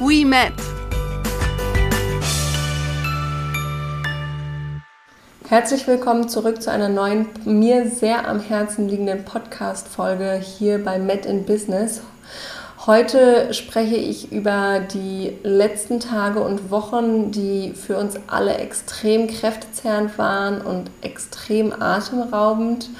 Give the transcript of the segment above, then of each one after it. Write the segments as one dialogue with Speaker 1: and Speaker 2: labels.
Speaker 1: we met. Herzlich willkommen zurück zu einer neuen, mir sehr am Herzen liegenden Podcast-Folge hier bei Met in Business. Heute spreche ich über die letzten Tage und Wochen, die für uns alle extrem kräftezehrend waren und extrem atemraubend.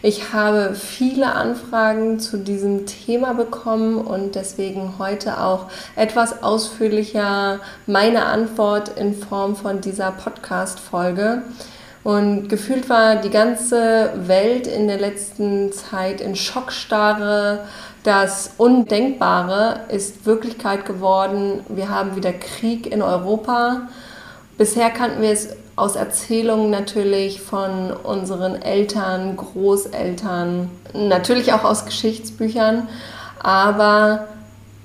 Speaker 1: Ich habe viele Anfragen zu diesem Thema bekommen und deswegen heute auch etwas ausführlicher meine Antwort in Form von dieser Podcast-Folge. Und gefühlt war die ganze Welt in der letzten Zeit in Schockstarre. Das Undenkbare ist Wirklichkeit geworden. Wir haben wieder Krieg in Europa. Bisher kannten wir es aus Erzählungen natürlich von unseren Eltern, Großeltern, natürlich auch aus Geschichtsbüchern. Aber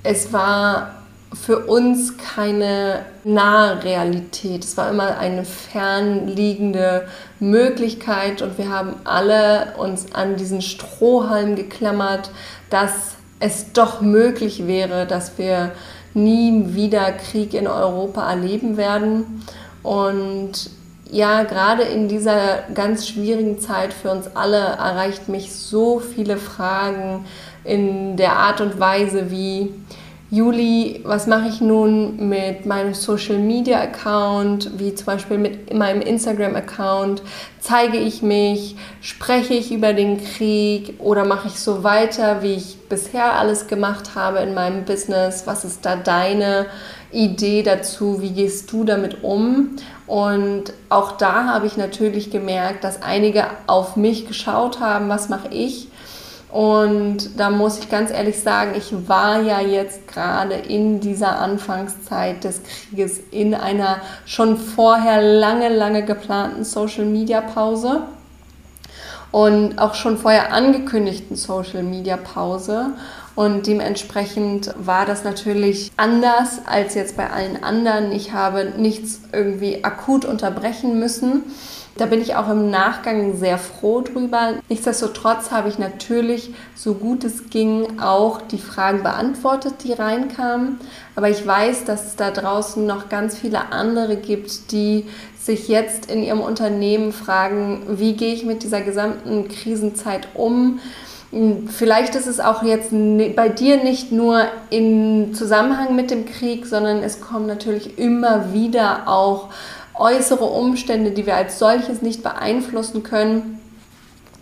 Speaker 1: es war für uns keine nahe Realität. Es war immer eine fernliegende Möglichkeit und wir haben alle uns an diesen Strohhalm geklammert, dass es doch möglich wäre, dass wir nie wieder Krieg in Europa erleben werden. Und ja, gerade in dieser ganz schwierigen Zeit für uns alle erreicht mich so viele Fragen in der Art und Weise, wie Juli, was mache ich nun mit meinem Social Media Account, wie zum Beispiel mit meinem Instagram Account? Zeige ich mich? Spreche ich über den Krieg? Oder mache ich so weiter, wie ich bisher alles gemacht habe in meinem Business? Was ist da deine Idee dazu? Wie gehst du damit um? Und auch da habe ich natürlich gemerkt, dass einige auf mich geschaut haben, was mache ich? Und da muss ich ganz ehrlich sagen, ich war ja jetzt gerade in dieser Anfangszeit des Krieges in einer schon vorher lange, lange geplanten Social-Media-Pause und auch schon vorher angekündigten Social-Media-Pause. Und dementsprechend war das natürlich anders als jetzt bei allen anderen. Ich habe nichts irgendwie akut unterbrechen müssen. Da bin ich auch im Nachgang sehr froh drüber. Nichtsdestotrotz habe ich natürlich, so gut es ging, auch die Fragen beantwortet, die reinkamen. Aber ich weiß, dass es da draußen noch ganz viele andere gibt, die sich jetzt in ihrem Unternehmen fragen, wie gehe ich mit dieser gesamten Krisenzeit um? Vielleicht ist es auch jetzt bei dir nicht nur im Zusammenhang mit dem Krieg, sondern es kommen natürlich immer wieder auch äußere Umstände, die wir als solches nicht beeinflussen können,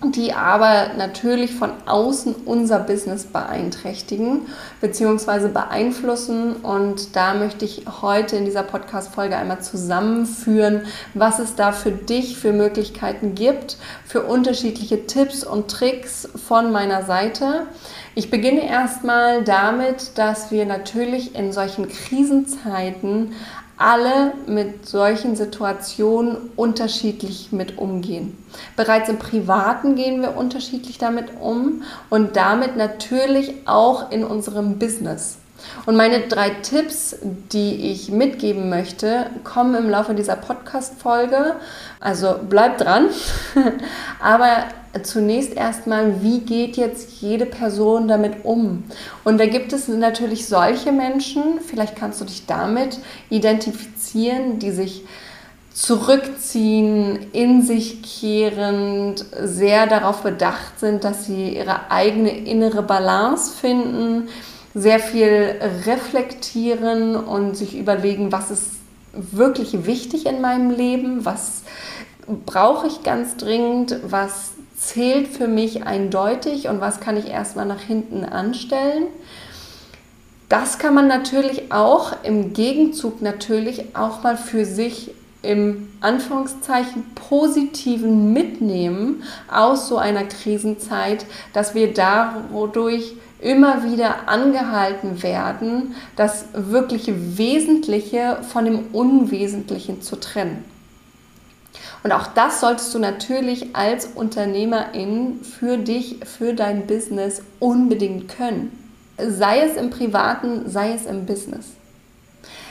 Speaker 1: die aber natürlich von außen unser Business beeinträchtigen bzw. beeinflussen. Und da möchte ich heute in dieser Podcast-Folge einmal zusammenführen, was es da für dich für Möglichkeiten gibt, für unterschiedliche Tipps und Tricks von meiner Seite. Ich beginne erstmal damit, dass wir natürlich in solchen Krisenzeiten alle mit solchen Situationen unterschiedlich mit umgehen. Bereits im Privaten gehen wir unterschiedlich damit um und damit natürlich auch in unserem Business. Und meine drei Tipps, die ich mitgeben möchte, kommen im Laufe dieser Podcast-Folge. Also bleib dran. Aber zunächst erstmal, wie geht jetzt jede Person damit um? Und da gibt es natürlich solche Menschen, vielleicht kannst du dich damit identifizieren, die sich zurückziehen, in sich kehrend, sehr darauf bedacht sind, dass sie ihre eigene innere Balance finden, sehr viel reflektieren und sich überlegen, was ist wirklich wichtig in meinem Leben, was brauche ich ganz dringend, was zählt für mich eindeutig und was kann ich erstmal nach hinten anstellen. Das kann man natürlich auch im Gegenzug natürlich auch mal für sich im Anführungszeichen positiven mitnehmen aus so einer Krisenzeit, dass wir dadurch immer wieder angehalten werden, das wirkliche Wesentliche von dem Unwesentlichen zu trennen. Und auch das solltest du natürlich als Unternehmerin für dich, für dein Business unbedingt können. Sei es im privaten, sei es im Business.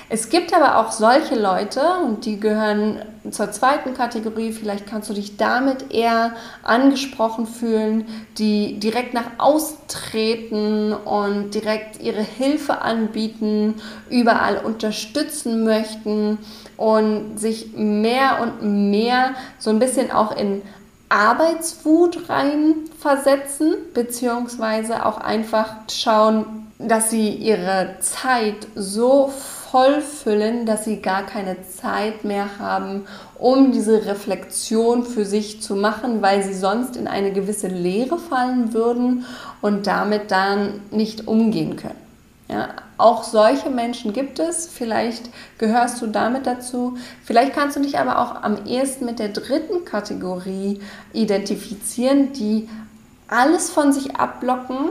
Speaker 1: Es gibt aber auch solche Leute, und die gehören zur zweiten Kategorie, vielleicht kannst du dich damit eher angesprochen fühlen, die direkt nach außen treten und direkt ihre Hilfe anbieten, überall unterstützen möchten und sich mehr und mehr so ein bisschen auch in Arbeitswut reinversetzen, beziehungsweise auch einfach schauen, dass sie ihre Zeit so voll füllen, dass sie gar keine Zeit mehr haben, um diese Reflexion für sich zu machen, weil sie sonst in eine gewisse Leere fallen würden und damit dann nicht umgehen können. Ja, auch solche Menschen gibt es. Vielleicht gehörst du damit dazu. Vielleicht kannst du dich aber auch am ehesten mit der dritten Kategorie identifizieren, die alles von sich abblocken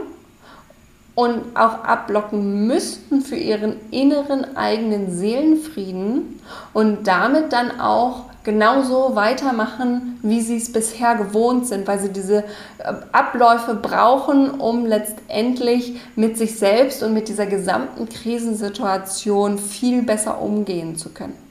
Speaker 1: und auch abblocken müssten für ihren inneren eigenen Seelenfrieden und damit dann auch genauso weitermachen, wie sie es bisher gewohnt sind, weil sie diese äh, Abläufe brauchen, um letztendlich mit sich selbst und mit dieser gesamten Krisensituation viel besser umgehen zu können.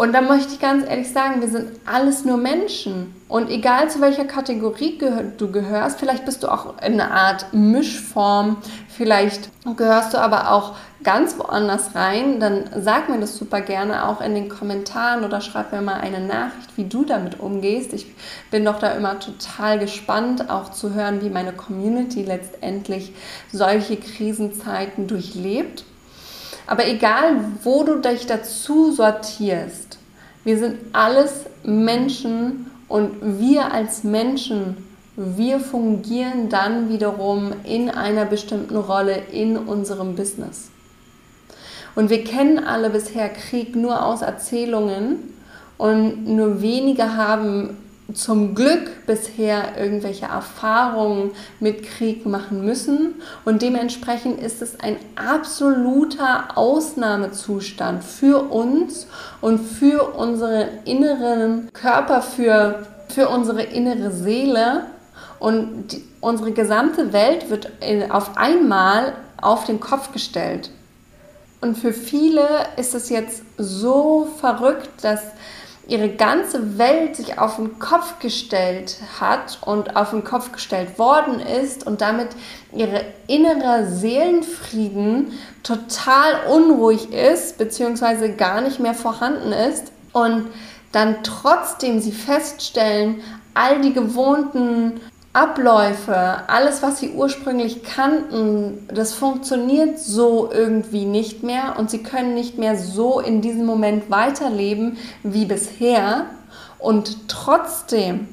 Speaker 1: Und da möchte ich ganz ehrlich sagen, wir sind alles nur Menschen. Und egal zu welcher Kategorie du gehörst, vielleicht bist du auch in einer Art Mischform, vielleicht gehörst du aber auch ganz woanders rein, dann sag mir das super gerne auch in den Kommentaren oder schreib mir mal eine Nachricht, wie du damit umgehst. Ich bin doch da immer total gespannt, auch zu hören, wie meine Community letztendlich solche Krisenzeiten durchlebt. Aber egal, wo du dich dazu sortierst, wir sind alles Menschen und wir als Menschen, wir fungieren dann wiederum in einer bestimmten Rolle in unserem Business. Und wir kennen alle bisher Krieg nur aus Erzählungen und nur wenige haben zum Glück bisher irgendwelche Erfahrungen mit Krieg machen müssen und dementsprechend ist es ein absoluter Ausnahmezustand für uns und für unseren inneren Körper, für, für unsere innere Seele und die, unsere gesamte Welt wird auf einmal auf den Kopf gestellt. Und für viele ist es jetzt so verrückt, dass ihre ganze Welt sich auf den Kopf gestellt hat und auf den Kopf gestellt worden ist und damit ihre innere Seelenfrieden total unruhig ist, beziehungsweise gar nicht mehr vorhanden ist und dann trotzdem sie feststellen, all die gewohnten Abläufe, alles, was sie ursprünglich kannten, das funktioniert so irgendwie nicht mehr und sie können nicht mehr so in diesem Moment weiterleben wie bisher. Und trotzdem,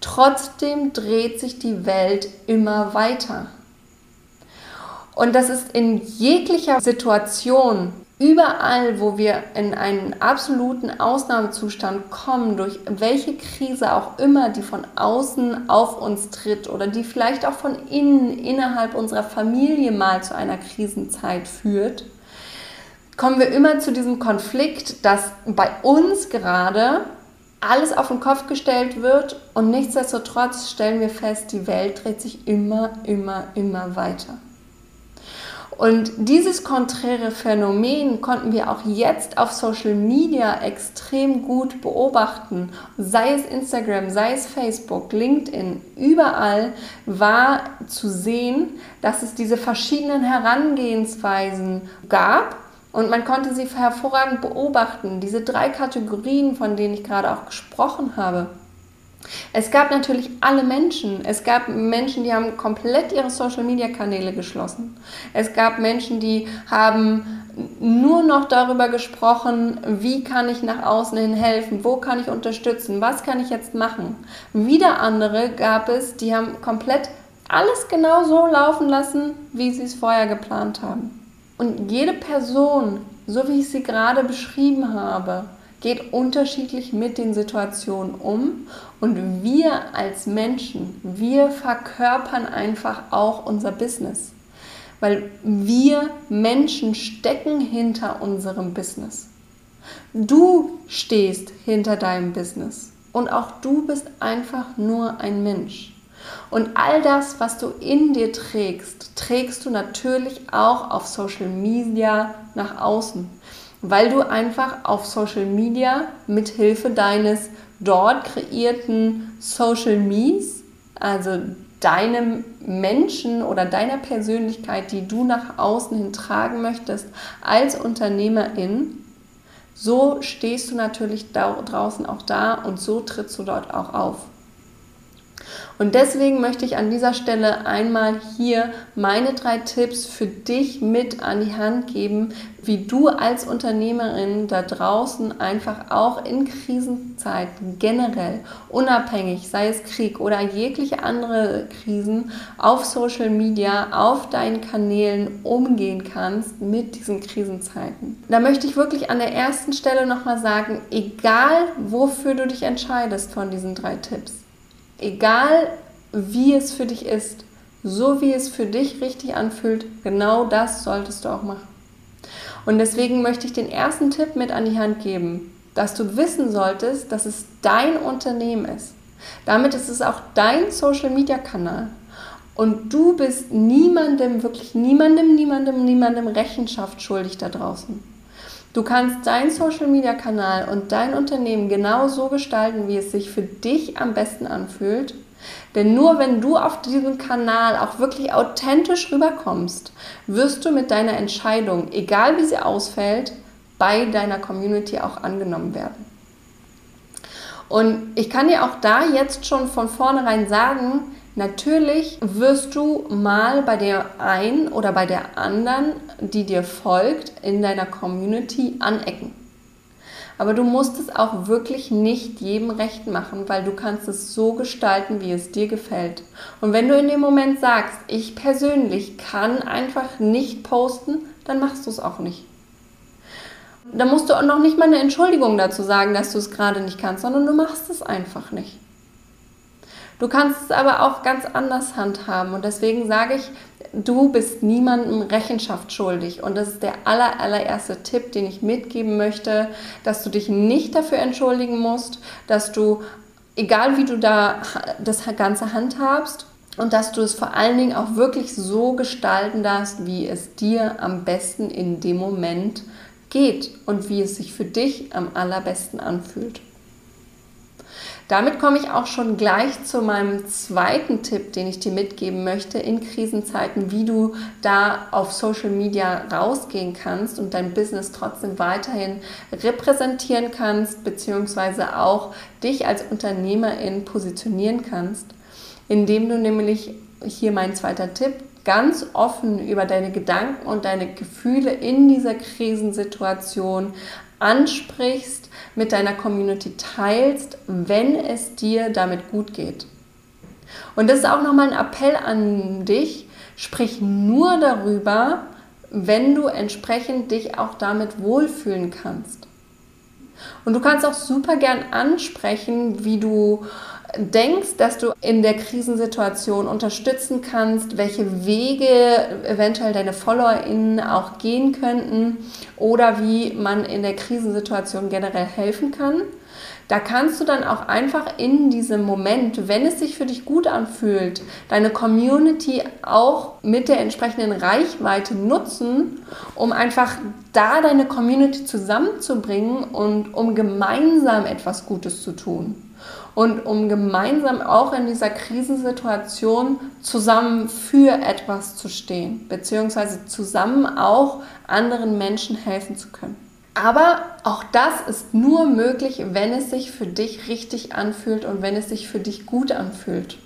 Speaker 1: trotzdem dreht sich die Welt immer weiter. Und das ist in jeglicher Situation Überall, wo wir in einen absoluten Ausnahmezustand kommen, durch welche Krise auch immer, die von außen auf uns tritt oder die vielleicht auch von innen, innerhalb unserer Familie mal zu einer Krisenzeit führt, kommen wir immer zu diesem Konflikt, dass bei uns gerade alles auf den Kopf gestellt wird und nichtsdestotrotz stellen wir fest, die Welt dreht sich immer, immer, immer weiter. Und dieses konträre Phänomen konnten wir auch jetzt auf Social Media extrem gut beobachten. Sei es Instagram, sei es Facebook, LinkedIn, überall war zu sehen, dass es diese verschiedenen Herangehensweisen gab und man konnte sie hervorragend beobachten. Diese drei Kategorien, von denen ich gerade auch gesprochen habe. Es gab natürlich alle Menschen. Es gab Menschen, die haben komplett ihre Social-Media-Kanäle geschlossen. Es gab Menschen, die haben nur noch darüber gesprochen, wie kann ich nach außen hin helfen, wo kann ich unterstützen, was kann ich jetzt machen. Wieder andere gab es, die haben komplett alles genau so laufen lassen, wie sie es vorher geplant haben. Und jede Person, so wie ich sie gerade beschrieben habe, geht unterschiedlich mit den Situationen um und wir als Menschen, wir verkörpern einfach auch unser Business, weil wir Menschen stecken hinter unserem Business. Du stehst hinter deinem Business und auch du bist einfach nur ein Mensch. Und all das, was du in dir trägst, trägst du natürlich auch auf Social Media nach außen, weil du einfach auf Social Media mit Hilfe deines dort kreierten Social Me's, also deinem Menschen oder deiner Persönlichkeit, die du nach außen hin tragen möchtest als Unternehmerin, so stehst du natürlich da draußen auch da und so trittst du dort auch auf. Und deswegen möchte ich an dieser Stelle einmal hier meine drei Tipps für dich mit an die Hand geben, wie du als Unternehmerin da draußen einfach auch in Krisenzeiten generell unabhängig, sei es Krieg oder jegliche andere Krisen, auf Social Media, auf deinen Kanälen umgehen kannst mit diesen Krisenzeiten. Da möchte ich wirklich an der ersten Stelle nochmal sagen, egal wofür du dich entscheidest von diesen drei Tipps, egal wie es für dich ist, so wie es für dich richtig anfühlt, genau das solltest du auch machen. Und deswegen möchte ich den ersten Tipp mit an die Hand geben, dass du wissen solltest, dass es dein Unternehmen ist. Damit ist es auch dein Social-Media-Kanal. Und du bist niemandem, wirklich niemandem, niemandem, niemandem Rechenschaft schuldig da draußen. Du kannst deinen Social-Media-Kanal und dein Unternehmen genau so gestalten, wie es sich für dich am besten anfühlt. Denn nur wenn du auf diesem Kanal auch wirklich authentisch rüberkommst, wirst du mit deiner Entscheidung, egal wie sie ausfällt, bei deiner Community auch angenommen werden. Und ich kann dir auch da jetzt schon von vornherein sagen, Natürlich wirst du mal bei der einen oder bei der anderen, die dir folgt, in deiner Community anecken. Aber du musst es auch wirklich nicht jedem recht machen, weil du kannst es so gestalten, wie es dir gefällt. Und wenn du in dem Moment sagst, ich persönlich kann einfach nicht posten, dann machst du es auch nicht. Da musst du auch noch nicht mal eine Entschuldigung dazu sagen, dass du es gerade nicht kannst, sondern du machst es einfach nicht. Du kannst es aber auch ganz anders handhaben und deswegen sage ich, du bist niemandem Rechenschaft schuldig und das ist der aller, allererste Tipp, den ich mitgeben möchte, dass du dich nicht dafür entschuldigen musst, dass du, egal wie du da das Ganze handhabst, und dass du es vor allen Dingen auch wirklich so gestalten darfst, wie es dir am besten in dem Moment geht und wie es sich für dich am allerbesten anfühlt. Damit komme ich auch schon gleich zu meinem zweiten Tipp, den ich dir mitgeben möchte in Krisenzeiten, wie du da auf Social Media rausgehen kannst und dein Business trotzdem weiterhin repräsentieren kannst, beziehungsweise auch dich als Unternehmerin positionieren kannst, indem du nämlich hier mein zweiter Tipp ganz offen über deine Gedanken und deine Gefühle in dieser Krisensituation ansprichst, mit deiner Community teilst, wenn es dir damit gut geht. Und das ist auch nochmal ein Appell an dich, sprich nur darüber, wenn du entsprechend dich auch damit wohlfühlen kannst. Und du kannst auch super gern ansprechen, wie du denkst, dass du in der Krisensituation unterstützen kannst, welche Wege eventuell deine FollowerInnen auch gehen könnten oder wie man in der Krisensituation generell helfen kann. Da kannst du dann auch einfach in diesem Moment, wenn es sich für dich gut anfühlt, deine Community auch mit der entsprechenden Reichweite nutzen, um einfach da deine Community zusammenzubringen und um gemeinsam etwas Gutes zu tun und um gemeinsam auch in dieser Krisensituation zusammen für etwas zu stehen, beziehungsweise zusammen auch anderen Menschen helfen zu können. Aber auch das ist nur möglich, wenn es sich für dich richtig anfühlt und wenn es sich für dich gut anfühlt.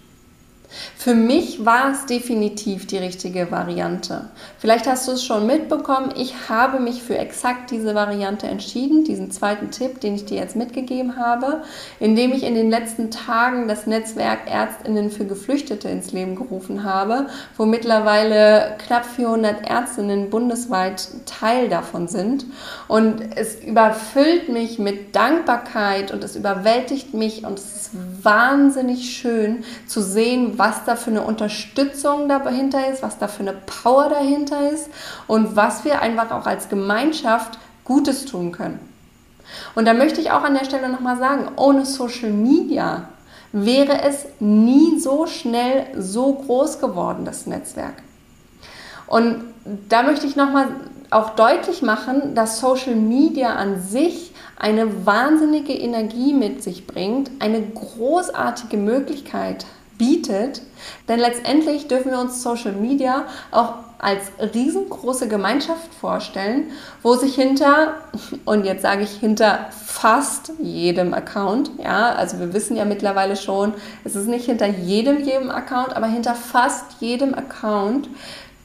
Speaker 1: Für mich war es definitiv die richtige Variante. Vielleicht hast du es schon mitbekommen, ich habe mich für exakt diese Variante entschieden, diesen zweiten Tipp, den ich dir jetzt mitgegeben habe, indem ich in den letzten Tagen das Netzwerk Ärztinnen für Geflüchtete ins Leben gerufen habe, wo mittlerweile knapp 400 Ärztinnen bundesweit Teil davon sind. Und es überfüllt mich mit Dankbarkeit und es überwältigt mich und es ist wahnsinnig schön zu sehen, was da für eine Unterstützung dahinter ist, was da für eine Power dahinter ist und was wir einfach auch als Gemeinschaft Gutes tun können. Und da möchte ich auch an der Stelle nochmal sagen, ohne Social Media wäre es nie so schnell so groß geworden, das Netzwerk. Und da möchte ich nochmal auch deutlich machen, dass Social Media an sich eine wahnsinnige Energie mit sich bringt, eine großartige Möglichkeit bietet. Denn letztendlich dürfen wir uns Social Media auch als riesengroße Gemeinschaft vorstellen, wo sich hinter, und jetzt sage ich hinter fast jedem Account, ja, also wir wissen ja mittlerweile schon, es ist nicht hinter jedem, jedem Account, aber hinter fast jedem Account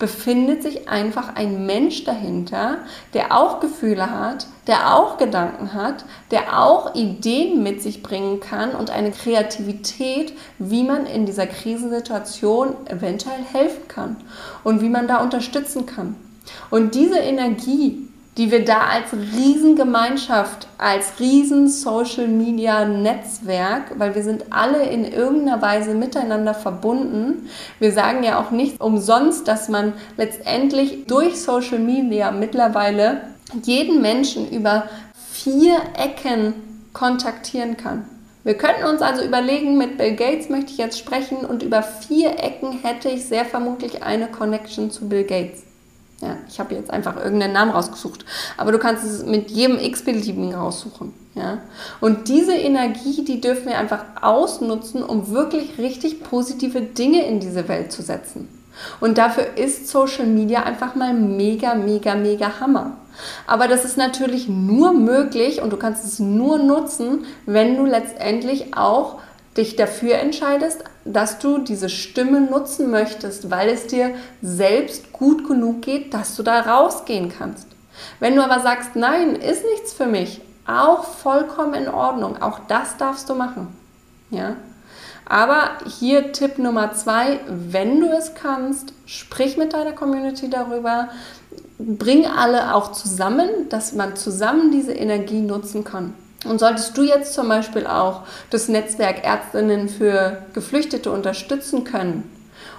Speaker 1: befindet sich einfach ein Mensch dahinter, der auch Gefühle hat, der auch Gedanken hat, der auch Ideen mit sich bringen kann und eine Kreativität, wie man in dieser Krisensituation eventuell helfen kann und wie man da unterstützen kann. Und diese Energie, die wir da als Riesengemeinschaft, als riesen Social Media Netzwerk, weil wir sind alle in irgendeiner Weise miteinander verbunden. Wir sagen ja auch nicht umsonst, dass man letztendlich durch Social Media mittlerweile jeden Menschen über vier Ecken kontaktieren kann. Wir könnten uns also überlegen, mit Bill Gates möchte ich jetzt sprechen und über vier Ecken hätte ich sehr vermutlich eine Connection zu Bill Gates. Ja, ich habe jetzt einfach irgendeinen Namen rausgesucht. Aber du kannst es mit jedem x-beliebigen raussuchen. Ja? Und diese Energie, die dürfen wir einfach ausnutzen, um wirklich richtig positive Dinge in diese Welt zu setzen. Und dafür ist Social Media einfach mal mega, mega, mega Hammer. Aber das ist natürlich nur möglich und du kannst es nur nutzen, wenn du letztendlich auch dich dafür entscheidest, dass du diese Stimme nutzen möchtest, weil es dir selbst gut genug geht, dass du da rausgehen kannst. Wenn du aber sagst, nein, ist nichts für mich, auch vollkommen in Ordnung. Auch das darfst du machen. Ja? Aber hier Tipp Nummer zwei, wenn du es kannst, sprich mit deiner Community darüber, bring alle auch zusammen, dass man zusammen diese Energie nutzen kann. Und solltest du jetzt zum Beispiel auch das Netzwerk Ärztinnen für Geflüchtete unterstützen können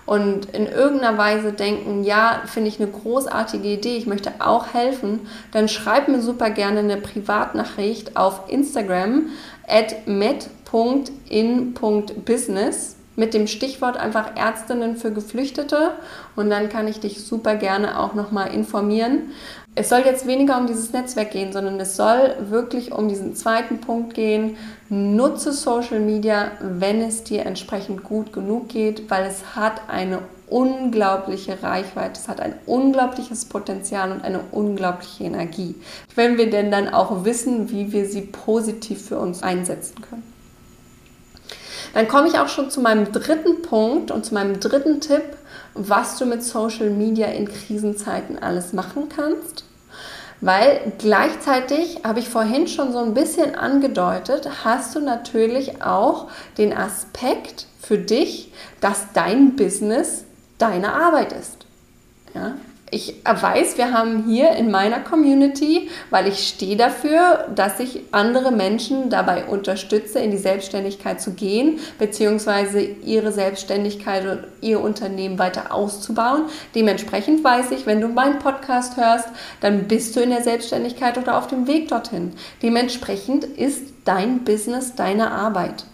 Speaker 1: und in irgendeiner Weise denken, ja, finde ich eine großartige Idee, ich möchte auch helfen, dann schreib mir super gerne eine Privatnachricht auf Instagram at med.in.business mit dem Stichwort einfach Ärztinnen für Geflüchtete und dann kann ich dich super gerne auch nochmal informieren es soll jetzt weniger um dieses Netzwerk gehen, sondern es soll wirklich um diesen zweiten Punkt gehen. Nutze Social Media, wenn es dir entsprechend gut genug geht, weil es hat eine unglaubliche Reichweite, es hat ein unglaubliches Potenzial und eine unglaubliche Energie. Wenn wir denn dann auch wissen, wie wir sie positiv für uns einsetzen können. Dann komme ich auch schon zu meinem dritten Punkt und zu meinem dritten Tipp, was du mit Social Media in Krisenzeiten alles machen kannst. Weil gleichzeitig, habe ich vorhin schon so ein bisschen angedeutet, hast du natürlich auch den Aspekt für dich, dass dein Business deine Arbeit ist. Ja? Ich weiß, wir haben hier in meiner Community, weil ich stehe dafür, dass ich andere Menschen dabei unterstütze, in die Selbstständigkeit zu gehen, beziehungsweise ihre Selbstständigkeit und ihr Unternehmen weiter auszubauen. Dementsprechend weiß ich, wenn du meinen Podcast hörst, dann bist du in der Selbstständigkeit oder auf dem Weg dorthin. Dementsprechend ist dein Business deine Arbeit.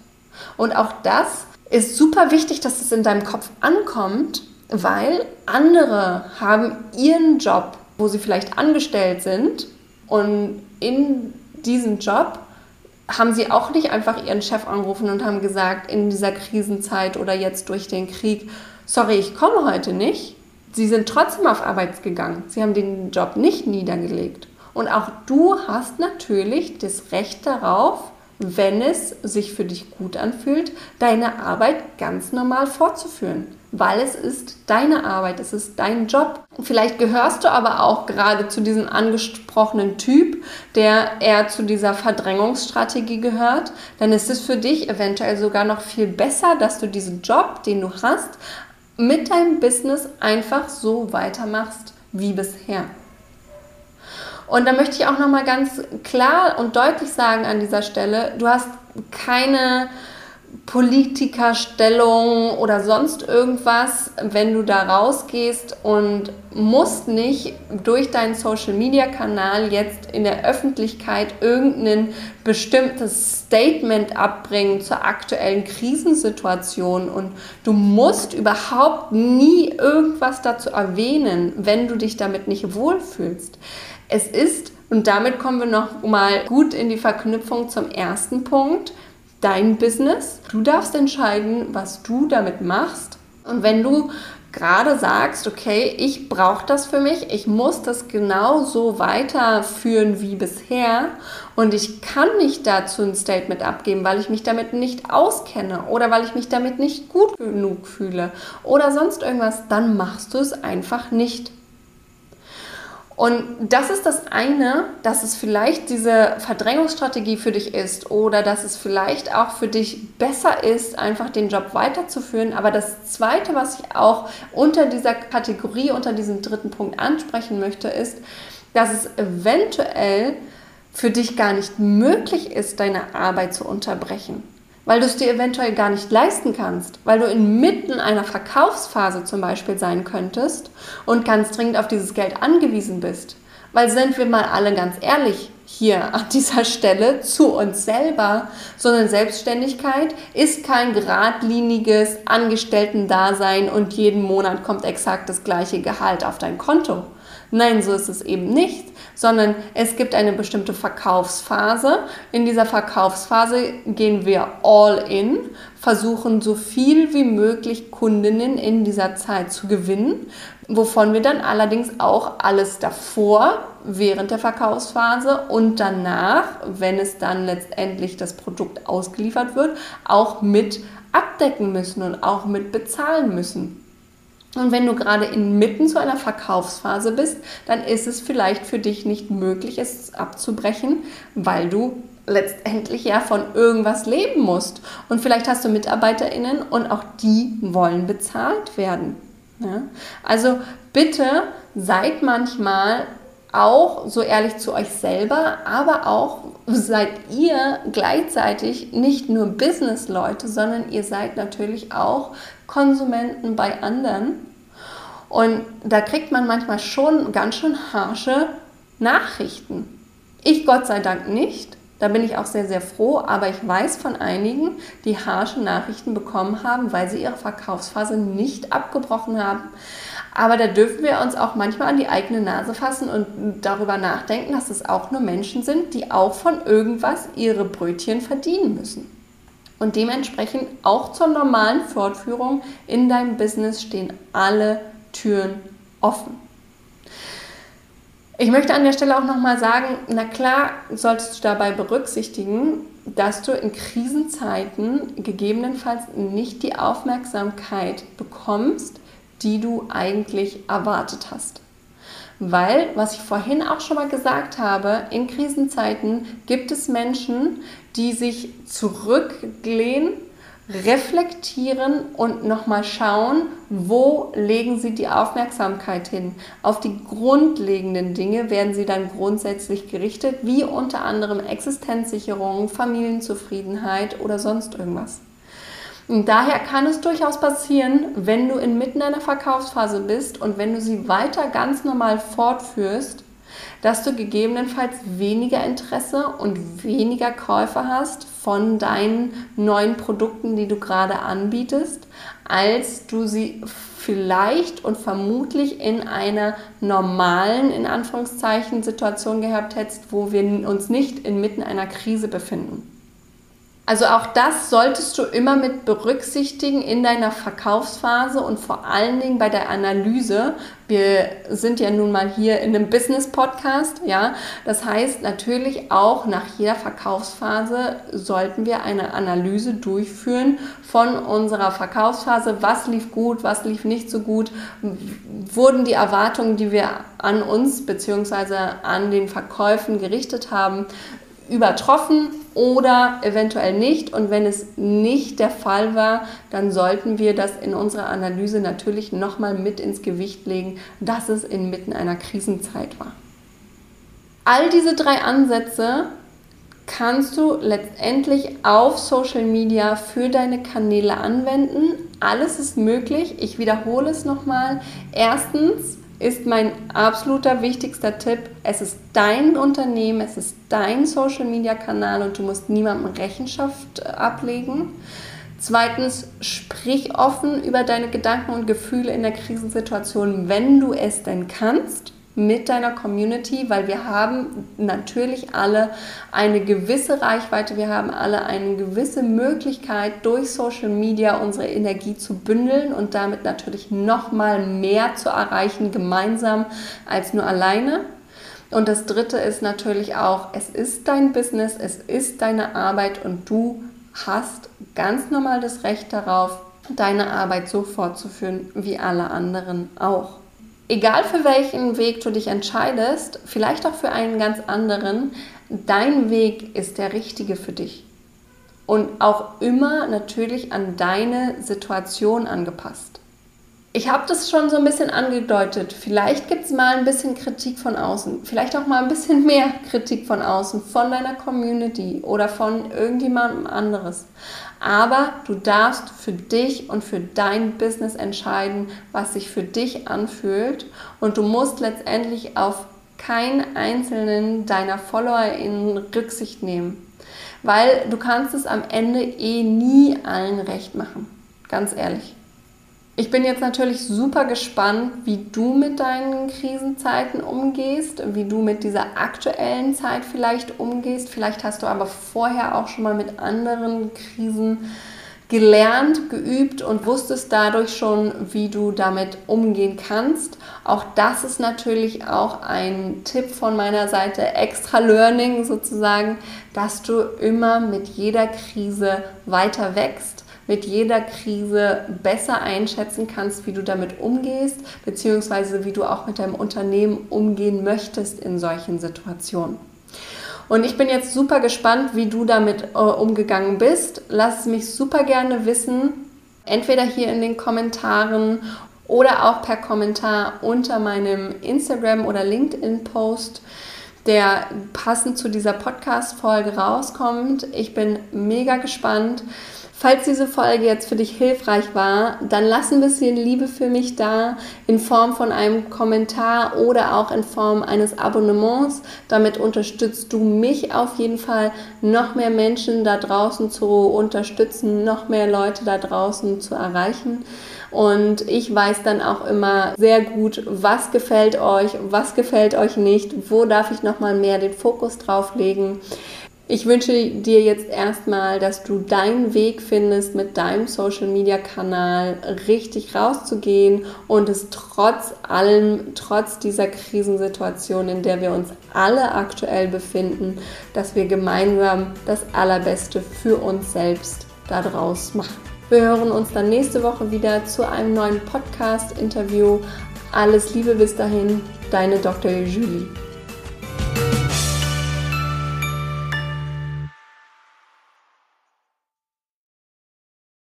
Speaker 1: Und auch das ist super wichtig, dass es in deinem Kopf ankommt, weil andere haben ihren Job, wo sie vielleicht angestellt sind und in diesem Job haben sie auch nicht einfach ihren Chef angerufen und haben gesagt, in dieser Krisenzeit oder jetzt durch den Krieg, sorry, ich komme heute nicht. Sie sind trotzdem auf Arbeit gegangen. Sie haben den Job nicht niedergelegt. Und auch du hast natürlich das Recht darauf, wenn es sich für dich gut anfühlt, deine Arbeit ganz normal fortzuführen weil es ist deine Arbeit, es ist dein Job. Vielleicht gehörst du aber auch gerade zu diesem angesprochenen Typ, der eher zu dieser Verdrängungsstrategie gehört. Dann ist es für dich eventuell sogar noch viel besser, dass du diesen Job, den du hast, mit deinem Business einfach so weitermachst wie bisher. Und da möchte ich auch noch mal ganz klar und deutlich sagen an dieser Stelle, du hast keine Politikerstellung oder sonst irgendwas, wenn du da rausgehst und musst nicht durch deinen Social-Media-Kanal jetzt in der Öffentlichkeit irgendein bestimmtes Statement abbringen zur aktuellen Krisensituation und du musst überhaupt nie irgendwas dazu erwähnen, wenn du dich damit nicht wohlfühlst. Es ist, und damit kommen wir noch mal gut in die Verknüpfung zum ersten Punkt, dein Business. Du darfst entscheiden, was du damit machst. Und wenn du gerade sagst, okay, ich brauche das für mich, ich muss das genauso weiterführen wie bisher und ich kann nicht dazu ein Statement abgeben, weil ich mich damit nicht auskenne oder weil ich mich damit nicht gut genug fühle oder sonst irgendwas, dann machst du es einfach nicht. Und das ist das eine, dass es vielleicht diese Verdrängungsstrategie für dich ist oder dass es vielleicht auch für dich besser ist, einfach den Job weiterzuführen. Aber das zweite, was ich auch unter dieser Kategorie, unter diesem dritten Punkt ansprechen möchte, ist, dass es eventuell für dich gar nicht möglich ist, deine Arbeit zu unterbrechen weil du es dir eventuell gar nicht leisten kannst, weil du inmitten einer Verkaufsphase zum Beispiel sein könntest und ganz dringend auf dieses Geld angewiesen bist. Weil sind wir mal alle ganz ehrlich hier an dieser Stelle zu uns selber, sondern Selbstständigkeit ist kein geradliniges Angestellten-Dasein und jeden Monat kommt exakt das gleiche Gehalt auf dein Konto. Nein, so ist es eben nicht, sondern es gibt eine bestimmte Verkaufsphase. In dieser Verkaufsphase gehen wir all in, versuchen so viel wie möglich Kundinnen in dieser Zeit zu gewinnen, wovon wir dann allerdings auch alles davor, während der Verkaufsphase und danach, wenn es dann letztendlich das Produkt ausgeliefert wird, auch mit abdecken müssen und auch mit bezahlen müssen. Und wenn du gerade inmitten zu einer Verkaufsphase bist, dann ist es vielleicht für dich nicht möglich, es abzubrechen, weil du letztendlich ja von irgendwas leben musst. Und vielleicht hast du MitarbeiterInnen und auch die wollen bezahlt werden. Ja? Also bitte seid manchmal auch so ehrlich zu euch selber, aber auch seid ihr gleichzeitig nicht nur Business-Leute, sondern ihr seid natürlich auch Konsumenten bei anderen. Und da kriegt man manchmal schon ganz schön harsche Nachrichten. Ich Gott sei Dank nicht. Da bin ich auch sehr, sehr froh. Aber ich weiß von einigen, die harsche Nachrichten bekommen haben, weil sie ihre Verkaufsphase nicht abgebrochen haben. Aber da dürfen wir uns auch manchmal an die eigene Nase fassen und darüber nachdenken, dass es auch nur Menschen sind, die auch von irgendwas ihre Brötchen verdienen müssen. Und dementsprechend auch zur normalen Fortführung in deinem Business stehen alle Türen offen. Ich möchte an der Stelle auch nochmal sagen, na klar solltest du dabei berücksichtigen, dass du in Krisenzeiten gegebenenfalls nicht die Aufmerksamkeit bekommst, die du eigentlich erwartet hast. Weil, was ich vorhin auch schon mal gesagt habe, in Krisenzeiten gibt es Menschen, die sich zurücklehnen, reflektieren und nochmal schauen, wo legen sie die Aufmerksamkeit hin. Auf die grundlegenden Dinge werden sie dann grundsätzlich gerichtet, wie unter anderem Existenzsicherung, Familienzufriedenheit oder sonst irgendwas. Und daher kann es durchaus passieren, wenn du inmitten einer Verkaufsphase bist und wenn du sie weiter ganz normal fortführst, dass du gegebenenfalls weniger Interesse und weniger Käufer hast von deinen neuen Produkten, die du gerade anbietest, als du sie vielleicht und vermutlich in einer normalen, in Anführungszeichen, Situation gehabt hättest, wo wir uns nicht inmitten einer Krise befinden. Also auch das solltest du immer mit berücksichtigen in deiner Verkaufsphase und vor allen Dingen bei der Analyse. Wir sind ja nun mal hier in einem Business-Podcast, ja. Das heißt natürlich auch nach jeder Verkaufsphase sollten wir eine Analyse durchführen von unserer Verkaufsphase. Was lief gut, was lief nicht so gut? Wurden die Erwartungen, die wir an uns bzw. an den Verkäufen gerichtet haben, übertroffen oder eventuell nicht. Und wenn es nicht der Fall war, dann sollten wir das in unserer Analyse natürlich nochmal mit ins Gewicht legen, dass es inmitten einer Krisenzeit war. All diese drei Ansätze kannst du letztendlich auf Social Media für deine Kanäle anwenden. Alles ist möglich. Ich wiederhole es nochmal. Erstens, ist mein absoluter wichtigster Tipp. Es ist dein Unternehmen, es ist dein Social-Media-Kanal und du musst niemandem Rechenschaft äh, ablegen. Zweitens, sprich offen über deine Gedanken und Gefühle in der Krisensituation, wenn du es denn kannst mit deiner Community, weil wir haben natürlich alle eine gewisse Reichweite, wir haben alle eine gewisse Möglichkeit, durch Social Media unsere Energie zu bündeln und damit natürlich noch mal mehr zu erreichen gemeinsam als nur alleine. Und das dritte ist natürlich auch, es ist dein Business, es ist deine Arbeit und du hast ganz normal das Recht darauf, deine Arbeit so fortzuführen wie alle anderen auch egal für welchen Weg du dich entscheidest, vielleicht auch für einen ganz anderen, dein Weg ist der richtige für dich. Und auch immer natürlich an deine Situation angepasst. Ich habe das schon so ein bisschen angedeutet. Vielleicht gibt es mal ein bisschen Kritik von außen. Vielleicht auch mal ein bisschen mehr Kritik von außen, von deiner Community oder von irgendjemandem anderes. Aber du darfst für dich und für dein Business entscheiden, was sich für dich anfühlt. Und du musst letztendlich auf keinen einzelnen deiner Follower in Rücksicht nehmen. Weil du kannst es am Ende eh nie allen recht machen. Ganz ehrlich. Ich bin jetzt natürlich super gespannt, wie du mit deinen Krisenzeiten umgehst, wie du mit dieser aktuellen Zeit vielleicht umgehst. Vielleicht hast du aber vorher auch schon mal mit anderen Krisen gelernt, geübt und wusstest dadurch schon, wie du damit umgehen kannst. Auch das ist natürlich auch ein Tipp von meiner Seite, extra Learning sozusagen, dass du immer mit jeder Krise weiter wächst mit jeder Krise besser einschätzen kannst, wie du damit umgehst, beziehungsweise wie du auch mit deinem Unternehmen umgehen möchtest in solchen Situationen. Und ich bin jetzt super gespannt, wie du damit äh, umgegangen bist. Lass es mich super gerne wissen, entweder hier in den Kommentaren oder auch per Kommentar unter meinem Instagram oder LinkedIn-Post, der passend zu dieser Podcast-Folge rauskommt. Ich bin mega gespannt. Falls diese Folge jetzt für dich hilfreich war, dann lass ein bisschen Liebe für mich da in Form von einem Kommentar oder auch in Form eines Abonnements. Damit unterstützt du mich auf jeden Fall, noch mehr Menschen da draußen zu unterstützen, noch mehr Leute da draußen zu erreichen. Und ich weiß dann auch immer sehr gut, was gefällt euch, was gefällt euch nicht, wo darf ich nochmal mehr den Fokus drauf legen. Ich wünsche dir jetzt erstmal, dass du deinen Weg findest, mit deinem Social Media Kanal richtig rauszugehen und es trotz allem, trotz dieser Krisensituation, in der wir uns alle aktuell befinden, dass wir gemeinsam das Allerbeste für uns selbst daraus machen. Wir hören uns dann nächste Woche wieder zu einem neuen Podcast-Interview. Alles Liebe bis dahin, deine Dr. Julie.